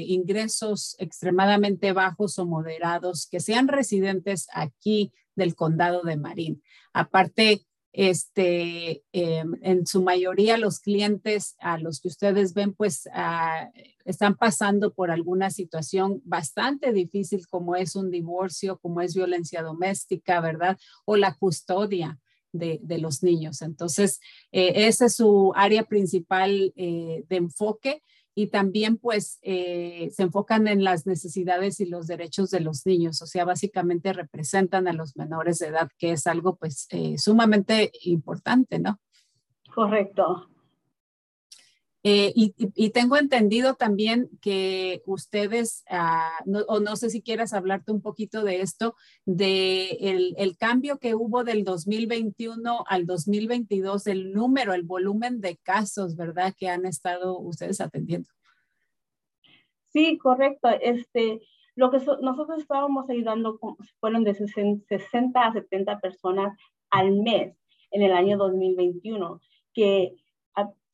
ingresos extremadamente bajos o moderados, que sean residentes aquí del condado de Marín. Aparte, este, em, en su mayoría los clientes a los que ustedes ven, pues ah, están pasando por alguna situación bastante difícil como es un divorcio, como es violencia doméstica, ¿verdad? O la custodia de, los niños. Entonces, eh, esa es su área principal eh, de enfoque y también pues eh, se enfocan en las necesidades y los derechos de los niños, o sea, básicamente representan a los menores de edad, que es algo pues sumamente importante, ¿no? Correcto. Eh, y, tengo entendido también que ustedes, ah, o no sé si quieras hablarte un poquito de esto, de el, cambio que hubo del 2021 al 2022, el número, el volumen de casos, ¿verdad? Que han estado ustedes atendiendo. Sí, correcto. Este, lo que nosotros estábamos ayudando fueron de 60 a 70 personas al mes en el año 2021, que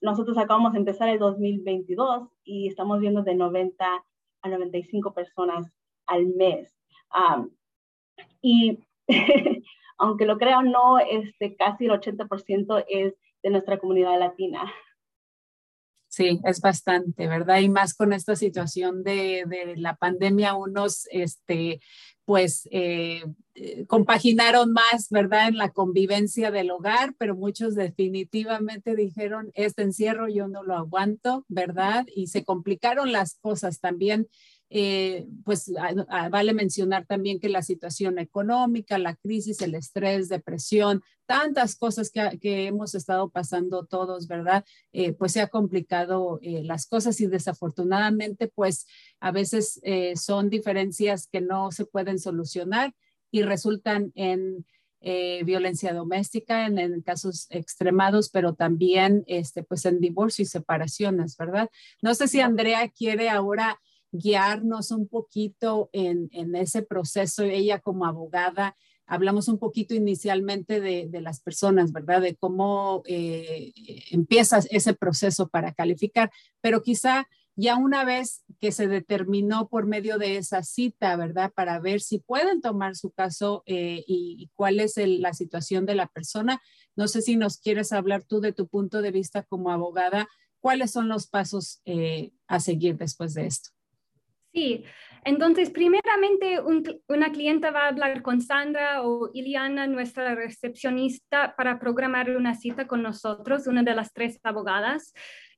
nosotros acabamos de empezar el 2022 y estamos viendo de 90 a 95 personas al mes. y aunque lo crean o no, este, casi el 80% es de nuestra comunidad latina. Sí, es bastante, ¿verdad? Y más con esta situación de, de la pandemia, unos, este, pues, eh, eh, compaginaron más, ¿verdad? En la convivencia del hogar, pero muchos definitivamente dijeron, este encierro yo no lo aguanto, ¿verdad? Y se complicaron las cosas también eh, pues vale mencionar también que la situación económica, la crisis, el estrés, depresión, tantas cosas que, hemos estado pasando todos, ¿verdad? Eh, pues se ha complicado eh, las cosas y desafortunadamente pues a veces son diferencias que no se pueden solucionar y resultan en... violencia doméstica en, en, casos extremados, pero también este, pues en divorcio y separaciones, ¿verdad? No sé si Andrea quiere ahora guiarnos un poquito en, ese proceso, ella como abogada. Hablamos un poquito inicialmente de, las personas, ¿verdad? De cómo eh, empieza ese proceso para calificar, pero quizá ya una vez que se determinó por medio de esa cita, ¿verdad? Para ver si pueden tomar su caso eh, y, cuál es la situación de la persona. No sé si nos quieres hablar tú de tu punto de vista como abogada, cuáles son los pasos eh, a seguir después de esto. Sí, entonces primeramente una clienta va a hablar con Sandra o Iliana, nuestra recepcionista, para programar una cita con nosotros, una de las tres abogadas.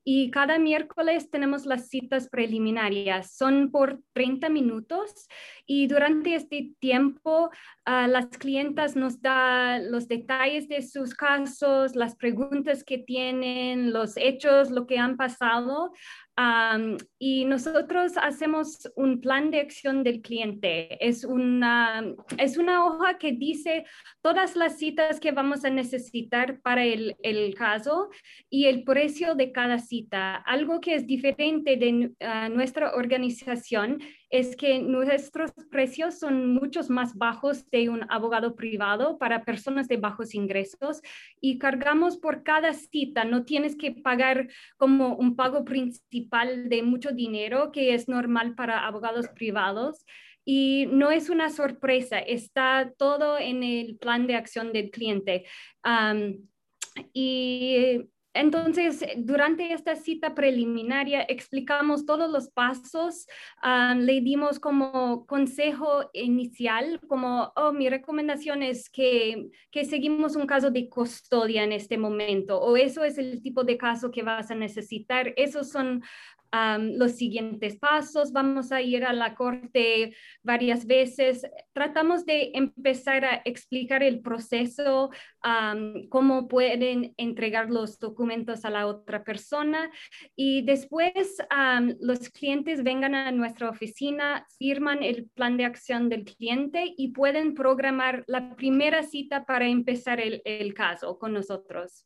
Y cada miércoles tenemos las citas preliminarias. Son por 30 minutos y durante este tiempo uh, las clientas nos dan los detalles de sus casos, las preguntas que tienen, los hechos, lo que han pasado y nosotros hacemos un plan de acción del cliente. Es una, es una hoja que dice todas las citas que vamos a necesitar para el, el caso y el precio de cada cita. Algo que es diferente de ah, nuestra organización es que nuestros precios son muchos más bajos de un abogado privado para personas de bajos ingresos y cargamos por cada cita. No tienes que pagar como un pago principal de mucho dinero que es normal para abogados privados. Y no es una sorpresa, está todo en el plan de acción del cliente. y entonces, durante esta cita preliminaria explicamos todos los pasos, le dimos como consejo inicial, como, oh, mi recomendación es que, que seguimos un caso de custodia en este momento, o eso es el tipo de caso que vas a necesitar. Esos son los siguientes pasos, vamos a ir a la corte varias veces. Tratamos de empezar a explicar el proceso, cómo pueden entregar los documentos a la otra persona y después los clientes vengan a nuestra oficina, firman el plan de acción del cliente y pueden programar la primera cita para empezar el caso con nosotros.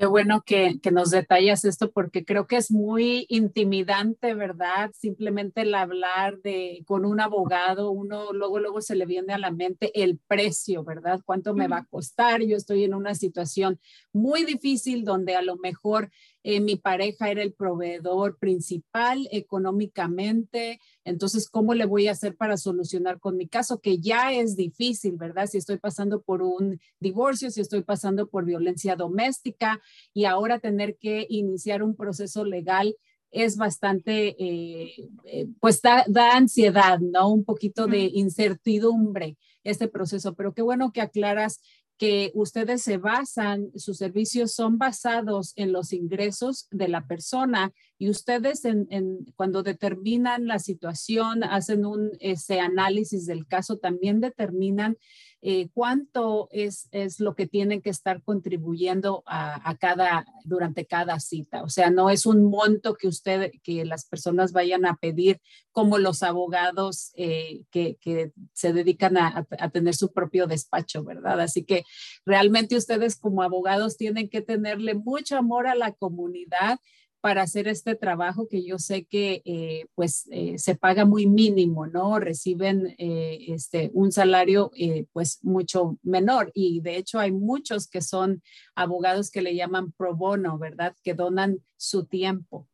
Qué bueno que, nos detallas esto porque creo que es muy intimidante, ¿verdad? Simplemente el hablar de con un abogado, uno luego luego se le viene a la mente el precio, ¿verdad? ¿Cuánto me va a costar? Yo estoy en una situación muy difícil donde a lo mejor eh, mi pareja era el proveedor principal económicamente, entonces, ¿cómo le voy a hacer para solucionar con mi caso? Que ya es difícil, ¿verdad? Si estoy pasando por un divorcio, si estoy pasando por violencia doméstica y ahora tener que iniciar un proceso legal es bastante, eh, eh, pues da, da, ansiedad, ¿no? Un poquito de incertidumbre este proceso, pero qué bueno que aclaras que ustedes se basan, sus servicios son basados en los ingresos de la persona y ustedes en, cuando determinan la situación, hacen un ese análisis del caso, también determinan eh, cuánto es, es lo que tienen que estar contribuyendo a, cada, durante cada cita. O sea, no es un monto que usted, que las personas vayan a pedir como los abogados eh, que, que, se dedican a, a, tener su propio despacho, ¿verdad? Así que realmente ustedes como abogados tienen que tenerle mucho amor a la comunidad para hacer este trabajo que yo sé que eh, pues eh, se paga muy mínimo, ¿no? Reciben eh, este, un salario pues mucho menor y de hecho hay muchos que son abogados que le llaman pro bono, ¿verdad? Que donan su tiempo.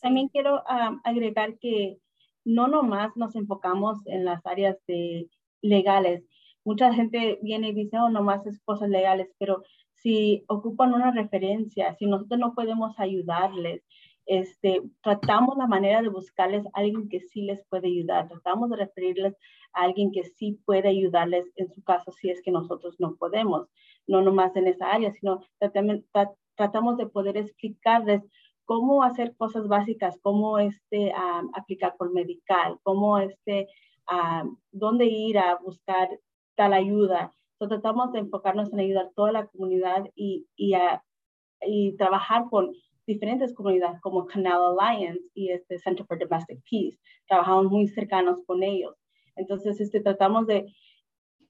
También quiero agregar que no nomás nos enfocamos en las áreas de legales. Mucha gente viene y dice, oh, nomás es cosas legales, pero si ocupan una referencia, si nosotros no podemos ayudarles, este, tratamos la manera de buscarles a alguien que sí les puede ayudar, tratamos de referirles a alguien que sí puede ayudarles en su caso si es que nosotros no podemos, no nomás en esa área, sino tratamos de poder explicarles cómo hacer cosas básicas, cómo este, aplicar por medical, cómo este, dónde ir a buscar tal ayuda, tratamos de enfocarnos en ayudar a toda la comunidad y, y, y trabajar con diferentes comunidades como Canal Alliance y este Center for Domestic Peace. Trabajamos muy cercanos con ellos. Entonces, este, tratamos de,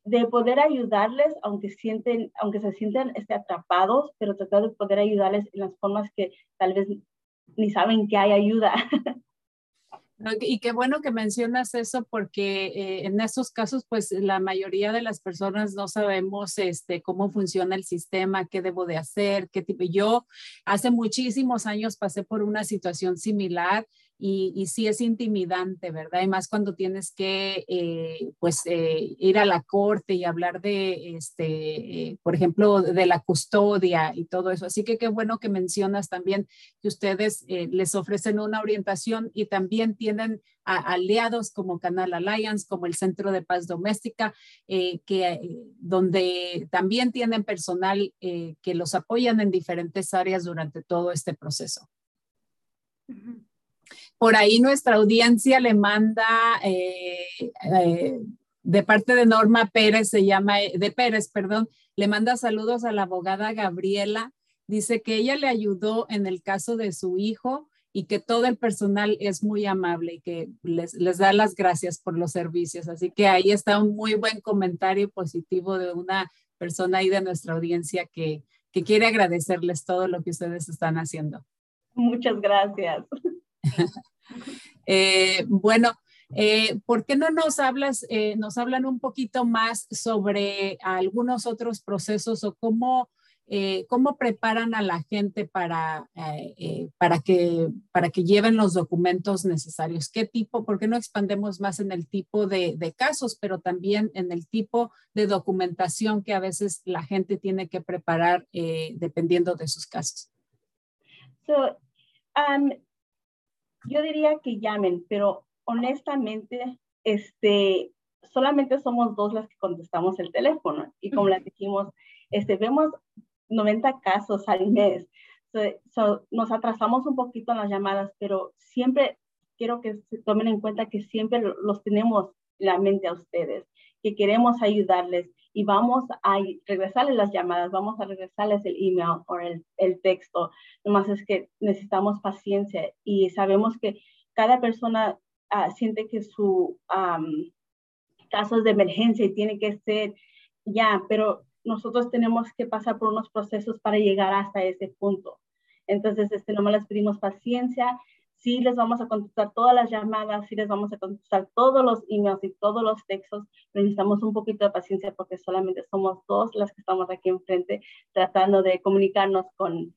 de poder ayudarles, aunque, sienten, aunque se sienten este, atrapados, pero tratar de poder ayudarles en las formas que tal vez ni saben que hay ayuda. Y qué bueno que mencionas eso porque eh, en estos casos, pues la mayoría de las personas no sabemos este, cómo funciona el sistema, qué debo de hacer, qué tipo. Yo hace muchísimos años pasé por una situación similar y, y, sí es intimidante, ¿verdad? Y más cuando tienes que, eh, pues, eh, ir a la corte y hablar de, este, eh, por ejemplo, de la custodia y todo eso. Así que qué bueno que mencionas también que ustedes les ofrecen una orientación y también tienen aliados como Canal Alliance, como el Centro de Paz Doméstica, que, donde también tienen personal que los apoyan en diferentes áreas durante todo este proceso. Por ahí nuestra audiencia le manda, eh, eh, de parte de Norma Pérez, se llama, de Pérez, perdón, le manda saludos a la abogada Gabriela Dice que ella le ayudó en el caso de su hijo y que todo el personal es muy amable y que les, les da las gracias por los servicios. Así que ahí está un muy buen comentario positivo de una persona ahí de nuestra audiencia que, que quiere agradecerles todo lo que ustedes están haciendo. Muchas gracias. eh, bueno, eh, ¿por qué no nos hablas, eh, nos hablan un poquito más sobre algunos otros procesos o cómo eh, ¿cómo preparan a la gente para, para, que, para que lleven los documentos necesarios? ¿Qué tipo? ¿Por qué no expandemos más en el tipo de, de, casos, pero también en el tipo de documentación que a veces la gente tiene que preparar dependiendo de sus casos? Um, yo diría que llamen, pero honestamente, este, solamente somos dos las que contestamos el teléfono. Y como les dijimos, este, vemos 90 casos al mes. nos atrasamos un poquito en las llamadas, pero siempre quiero que se tomen en cuenta que siempre los tenemos la mente a ustedes, que queremos ayudarles y vamos a regresarles las llamadas, vamos a regresarles el email o el, el texto. Nomás es que necesitamos paciencia y sabemos que cada persona uh, siente que su um, caso es de emergencia y tiene que ser ya, pero nosotros tenemos que pasar por unos procesos para llegar hasta ese punto. Entonces, este, nomás les pedimos paciencia. Sí les vamos a contestar todas las llamadas, sí les vamos a contestar todos los emails y todos los textos, pero necesitamos un poquito de paciencia porque solamente somos dos las que estamos aquí enfrente tratando de comunicarnos con,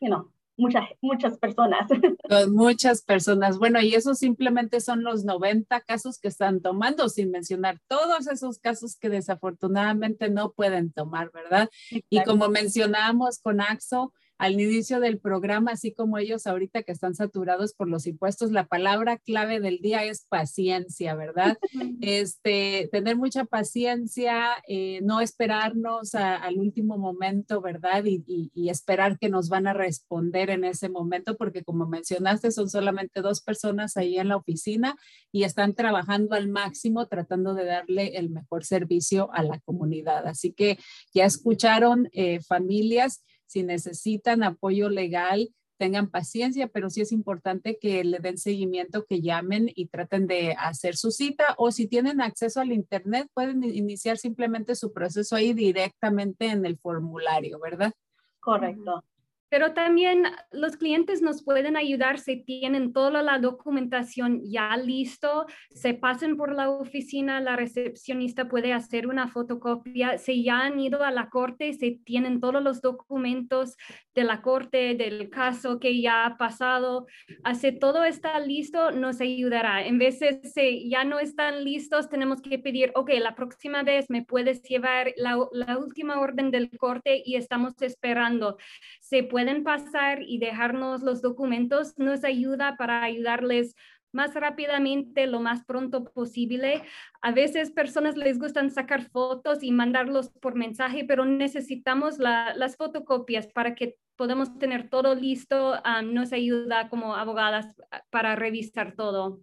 you know, muchas, muchas personas. Con muchas personas. Bueno, y eso simplemente son los 90 casos que están tomando, sin mencionar todos esos casos que desafortunadamente no pueden tomar, ¿verdad? Y como mencionamos con AXO, al inicio del programa, así como ellos ahorita que están saturados por los impuestos, la palabra clave del día es paciencia, ¿verdad? Este, tener mucha paciencia, eh, no esperarnos al último momento, ¿verdad? Y, y, esperar que nos van a responder en ese momento, porque como mencionaste, son solamente dos personas ahí en la oficina y están trabajando al máximo tratando de darle el mejor servicio a la comunidad. Así que ya escucharon eh, familias si necesitan apoyo legal, tengan paciencia, pero sí es importante que le den seguimiento, que llamen y traten de hacer su cita o si tienen acceso al Internet, pueden iniciar simplemente su proceso ahí directamente en el formulario, ¿verdad? Correcto. Pero también los clientes nos pueden ayudar si tienen toda la documentación ya listo, se pasen por la oficina, la recepcionista puede hacer una fotocopia, si ya han ido a la corte, si tienen todos los documentos de la corte, del caso que ya ha pasado, hace todo está listo, nos ayudará. En veces si ya no están listos, tenemos que pedir, ok, la próxima vez me puedes llevar la, última orden del corte y estamos esperando. Se pueden pasar y dejarnos los documentos nos ayuda para ayudarles más rápidamente, lo más pronto posible. A veces personas les gustan sacar fotos y mandarlos por mensaje, pero necesitamos las fotocopias para que podamos tener todo listo. Ah, nos ayuda como abogadas para revisar todo.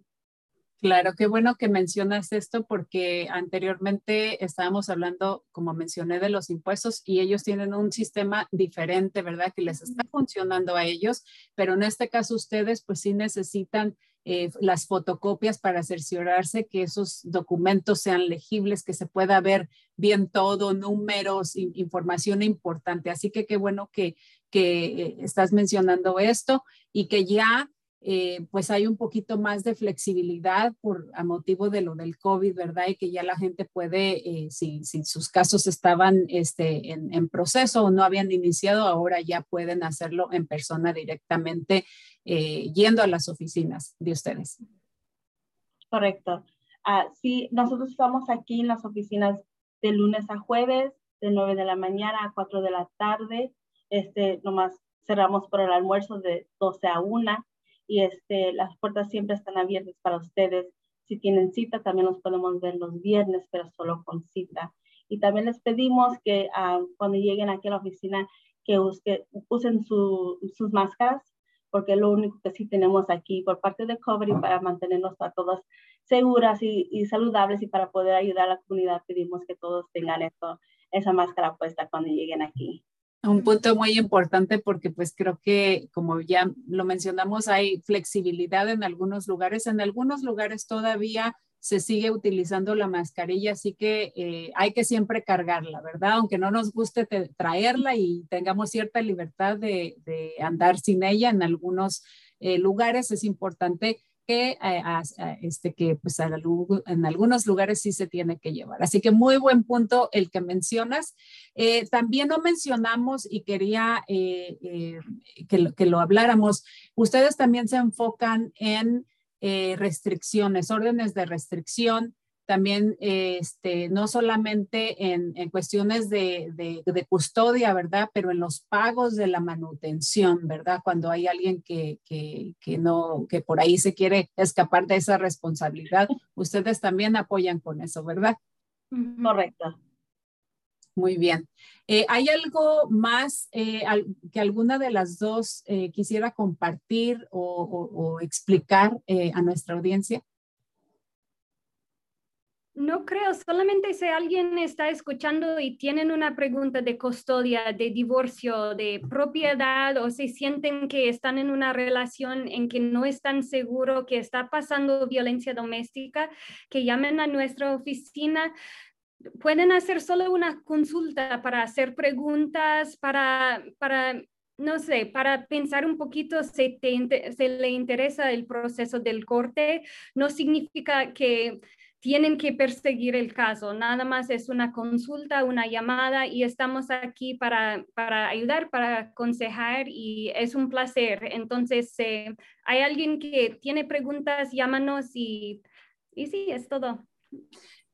Claro, qué bueno que mencionas esto porque anteriormente estábamos hablando, como mencioné, de los impuestos y ellos tienen un sistema diferente, ¿verdad? Que les está funcionando a ellos, pero en este caso ustedes pues sí necesitan eh, las fotocopias para cerciorarse que esos documentos sean legibles, que se pueda ver bien todo, números, información importante. Así que qué bueno que, que eh, estás mencionando esto y que ya eh, pues hay un poquito más de flexibilidad por a motivo de lo del COVID, ¿verdad? Y que ya la gente puede, eh, si, si, sus casos estaban este, en, en, proceso o no habían iniciado, ahora ya pueden hacerlo en persona directamente eh, yendo a las oficinas de ustedes. Correcto. Uh, sí, nosotros estamos aquí en las oficinas de lunes a jueves, de 9 de la mañana a 4 de la tarde. Este, nomás cerramos por el almuerzo de 12 a 1 y este, las puertas siempre están abiertas para ustedes. Si tienen cita, también los podemos ver los viernes, pero solo con cita. Y también les pedimos que uh, cuando lleguen aquí a la oficina, que, usen su, sus máscaras, porque es lo único que sí tenemos aquí por parte de Covery para mantenernos a todas seguras y, y, saludables y para poder ayudar a la comunidad, pedimos que todos tengan esto, esa máscara puesta cuando lleguen aquí. Un punto muy importante porque pues creo que como ya lo mencionamos hay flexibilidad en algunos lugares, en algunos lugares todavía se sigue utilizando la mascarilla, así que eh, hay que siempre cargarla, ¿verdad? Aunque no nos guste traerla y tengamos cierta libertad de, andar sin ella en algunos eh, lugares, es importante que, eh, este, que pues, en algunos lugares sí se tiene que llevar. Así que muy buen punto el que mencionas. también no mencionamos y quería que, que lo habláramos, ustedes también se enfocan en eh, restricciones, órdenes de restricción, también este, no solamente en, cuestiones de, custodia, ¿verdad? Pero en los pagos de la manutención, ¿verdad? Cuando hay alguien que, no, que por ahí se quiere escapar de esa responsabilidad, ustedes también apoyan con eso, ¿verdad? Correcto. Muy bien. Eh, ¿Hay algo más eh, que alguna de las dos eh, quisiera compartir o, explicar a nuestra audiencia? No creo, solamente si alguien está escuchando y tienen una pregunta de custodia, de divorcio, de propiedad o si sienten que están en una relación en que no están seguros, que está pasando violencia doméstica, que llamen a nuestra oficina. Pueden hacer solo una consulta para hacer preguntas, para, para no sé, para pensar un poquito si, te, le interesa el proceso del corte, no significa que tienen que perseguir el caso, nada más es una consulta, una llamada y estamos aquí para, para ayudar, para aconsejar y es un placer. Entonces, eh, hay alguien que tiene preguntas, llámanos y, y sí, es todo.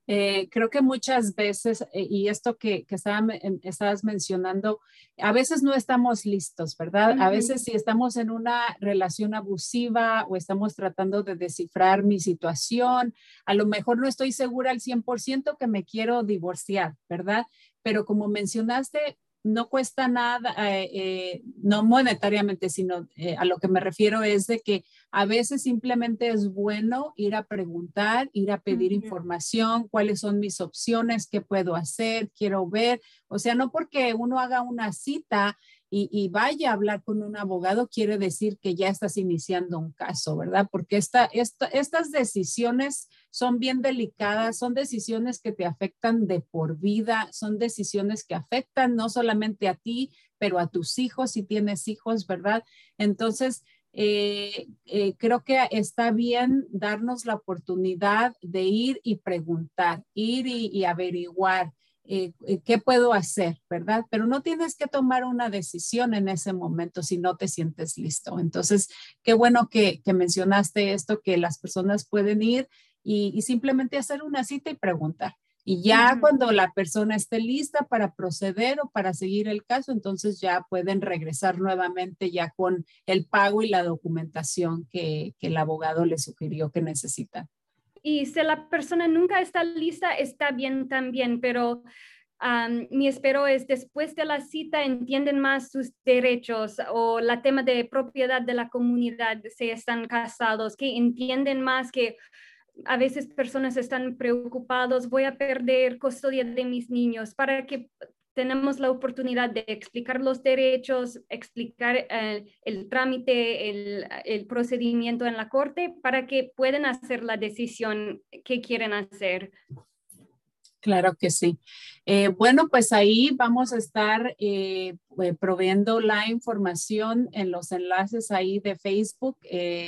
Eh, creo que muchas veces, eh, y esto que, que estabas mencionando, a veces no estamos listos, ¿verdad? A veces si estamos en una relación abusiva o estamos tratando de descifrar mi situación, a lo mejor no estoy segura al 100% que me quiero divorciar, ¿verdad? Pero como mencionaste, no cuesta nada, eh, eh, no monetariamente, sino eh, a lo que me refiero es de que a veces simplemente es bueno ir a preguntar, ir a pedir información, cuáles son mis opciones, qué puedo hacer, quiero ver. O sea, no porque uno haga una cita y, vaya a hablar con un abogado quiere decir que ya estás iniciando un caso, ¿verdad? Porque esta, estas decisiones son bien delicadas, son decisiones que te afectan de por vida, son decisiones que afectan no solamente a ti, pero a tus hijos si tienes hijos, ¿verdad? Entonces, eh, eh, creo que está bien darnos la oportunidad de ir y preguntar, ir y averiguar. Eh, eh, qué puedo hacer, ¿verdad? Pero no tienes que tomar una decisión en ese momento si no te sientes listo. Entonces, qué bueno que, mencionaste esto, que las personas pueden ir y, simplemente hacer una cita y preguntar. Y ya cuando la persona esté lista para proceder o para seguir el caso, entonces ya pueden regresar nuevamente ya con el pago y la documentación que, que el abogado le sugirió que necesitan y si la persona nunca está lista, está bien también, pero mi espero es después de la cita entienden más sus derechos o la tema de propiedad de la comunidad, si están casados, que entienden más que a veces personas están preocupados, voy a perder custodia de mis niños, para que tenemos la oportunidad de explicar los derechos, explicar eh, el trámite, el, el, procedimiento en la corte para que puedan hacer la decisión que quieren hacer. Claro que sí. Eh, bueno, pues ahí vamos a estar eh, eh, proveyendo la información en los enlaces ahí de Facebook.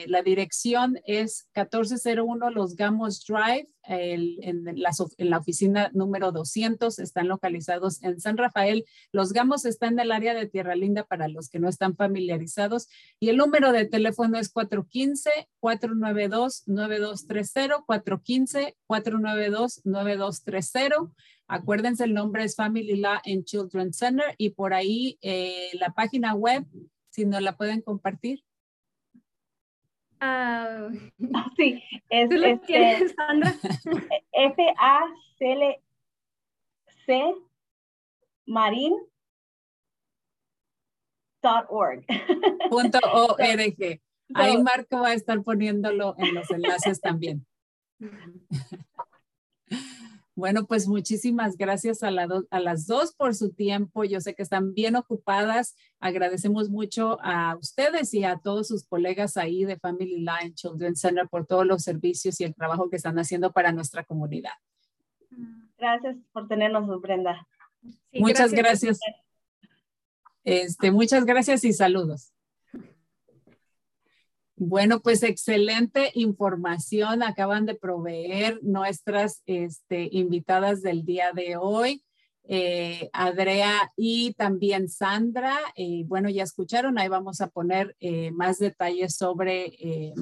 la dirección es 1401 Los Gamos Drive, en, la, en, la, oficina número 200. Están localizados en San Rafael. Los Gamos están en el área de Tierra Linda para los que no están familiarizados. Y el número de teléfono es 415-492-9230, 415-492-9230. Acuérdense, el nombre es Family Law and Children Center y por ahí eh, la página web, si nos la pueden compartir. Ah, sí, es este, Sandra? F A C L C Marín .org. Punto .org. Ahí Marco va a estar poniéndolo en los enlaces también. Bueno, pues muchísimas gracias a, a, las dos por su tiempo. Yo sé que están bien ocupadas. Agradecemos mucho a ustedes y a todos sus colegas ahí de Family Line Children's Center por todos los servicios y el trabajo que están haciendo para nuestra comunidad. Gracias por tenernos, Brenda. muchas gracias. Este, muchas gracias y saludos. Bueno, pues excelente información acaban de proveer nuestras este, invitadas del día de hoy. Eh, Andrea y también Sandra. Eh, bueno, ya escucharon, ahí vamos a poner eh, más detalles sobre,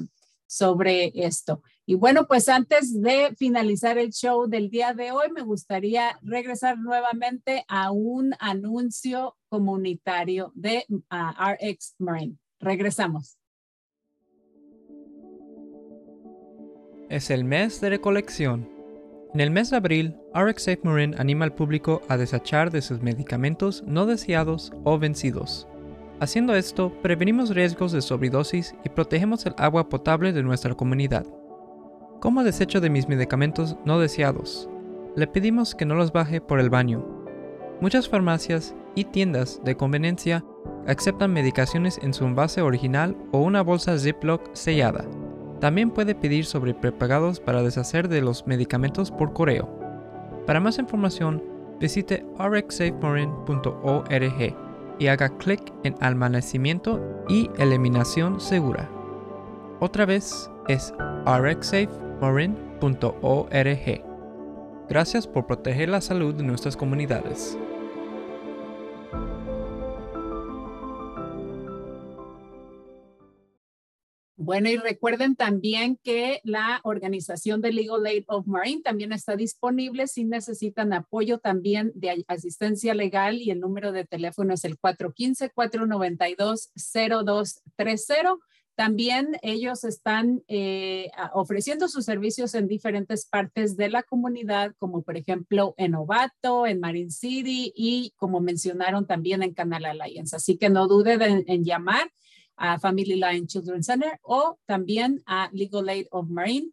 sobre esto. Y bueno, pues antes de finalizar el show del día de hoy, me gustaría regresar nuevamente a un anuncio comunitario de RX Marine. Regresamos. Es el mes de recolección. En el mes de abril, RxSafe Marin anima al público a desechar de sus medicamentos no deseados o vencidos. Haciendo esto, prevenimos riesgos de sobredosis y protegemos el agua potable de nuestra comunidad. ¿Cómo desecho de mis medicamentos no deseados? Le pedimos que no los baje por el baño. Muchas farmacias y tiendas de conveniencia aceptan medicaciones en su envase original o una bolsa Ziploc sellada. También puede pedir sobre prepagados para deshacer de los medicamentos por correo. Para más información, visite rxsafemarine.org y haga clic en almacenamiento y eliminación segura. Otra vez es rxsafemarine.org. Gracias por proteger la salud de nuestras comunidades. Bueno, y recuerden también que la organización de Legal Aid of Marine también está disponible si necesitan apoyo también de asistencia legal y el número de teléfono es el 415-492-0230. También ellos están eh, ofreciendo sus servicios en diferentes partes de la comunidad, como por ejemplo en Ovato, en Marine City y como mencionaron también en Canal Alliance. Así que no duden en llamar a Family Line Children's Center o también a Legal Aid of Marine.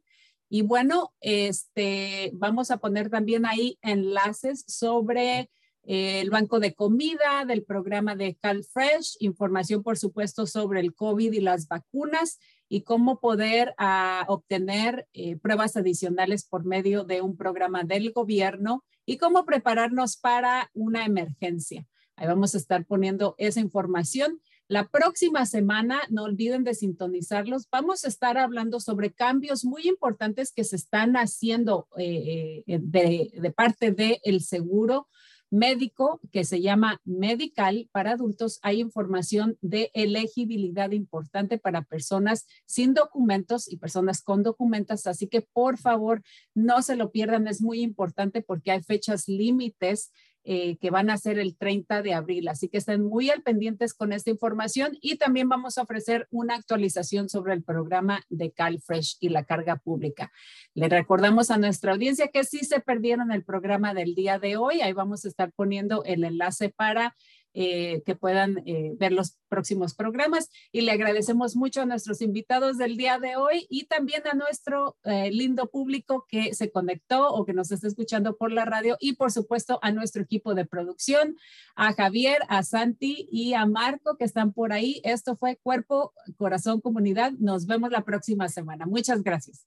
Y bueno, este, vamos a poner también ahí enlaces sobre eh, el banco de comida, del programa de CalFresh, información por supuesto sobre el COVID y las vacunas y cómo poder ah, obtener eh, pruebas adicionales por medio de un programa del gobierno y cómo prepararnos para una emergencia. Ahí vamos a estar poniendo esa información. La próxima semana, no olviden de sintonizarlos, vamos a estar hablando sobre cambios muy importantes que se están haciendo eh, eh, de, parte del seguro médico que se llama Medical para adultos. Hay información de elegibilidad importante para personas sin documentos y personas con documentos. Así que por favor no se lo pierdan. Es muy importante porque hay fechas límites eh, que van a ser el 30 de abril. Así que estén muy al pendientes con esta información y también vamos a ofrecer una actualización sobre el programa de CalFresh y la carga pública. Le recordamos a nuestra audiencia que si se perdieron el programa del día de hoy, ahí vamos a estar poniendo el enlace para eh, que puedan eh, ver los próximos programas. Y le agradecemos mucho a nuestros invitados del día de hoy y también a nuestro eh, lindo público que se conectó o que nos está escuchando por la radio y por supuesto a nuestro equipo de producción, a Javier, a Santi y a Marco que están por ahí. Esto fue Cuerpo, Corazón, Comunidad. Nos vemos la próxima semana. Muchas gracias.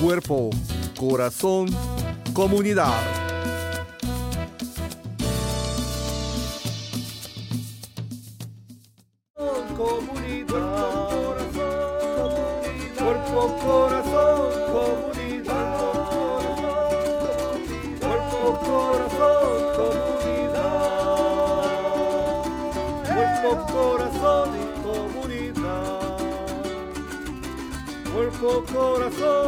cuerpo, corazón, comunidad. Comunidad, cuerpo, corazón, comunidad, cuerpo, corazón, comunidad, cuerpo, corazón comunidad. cuerpo, corazón,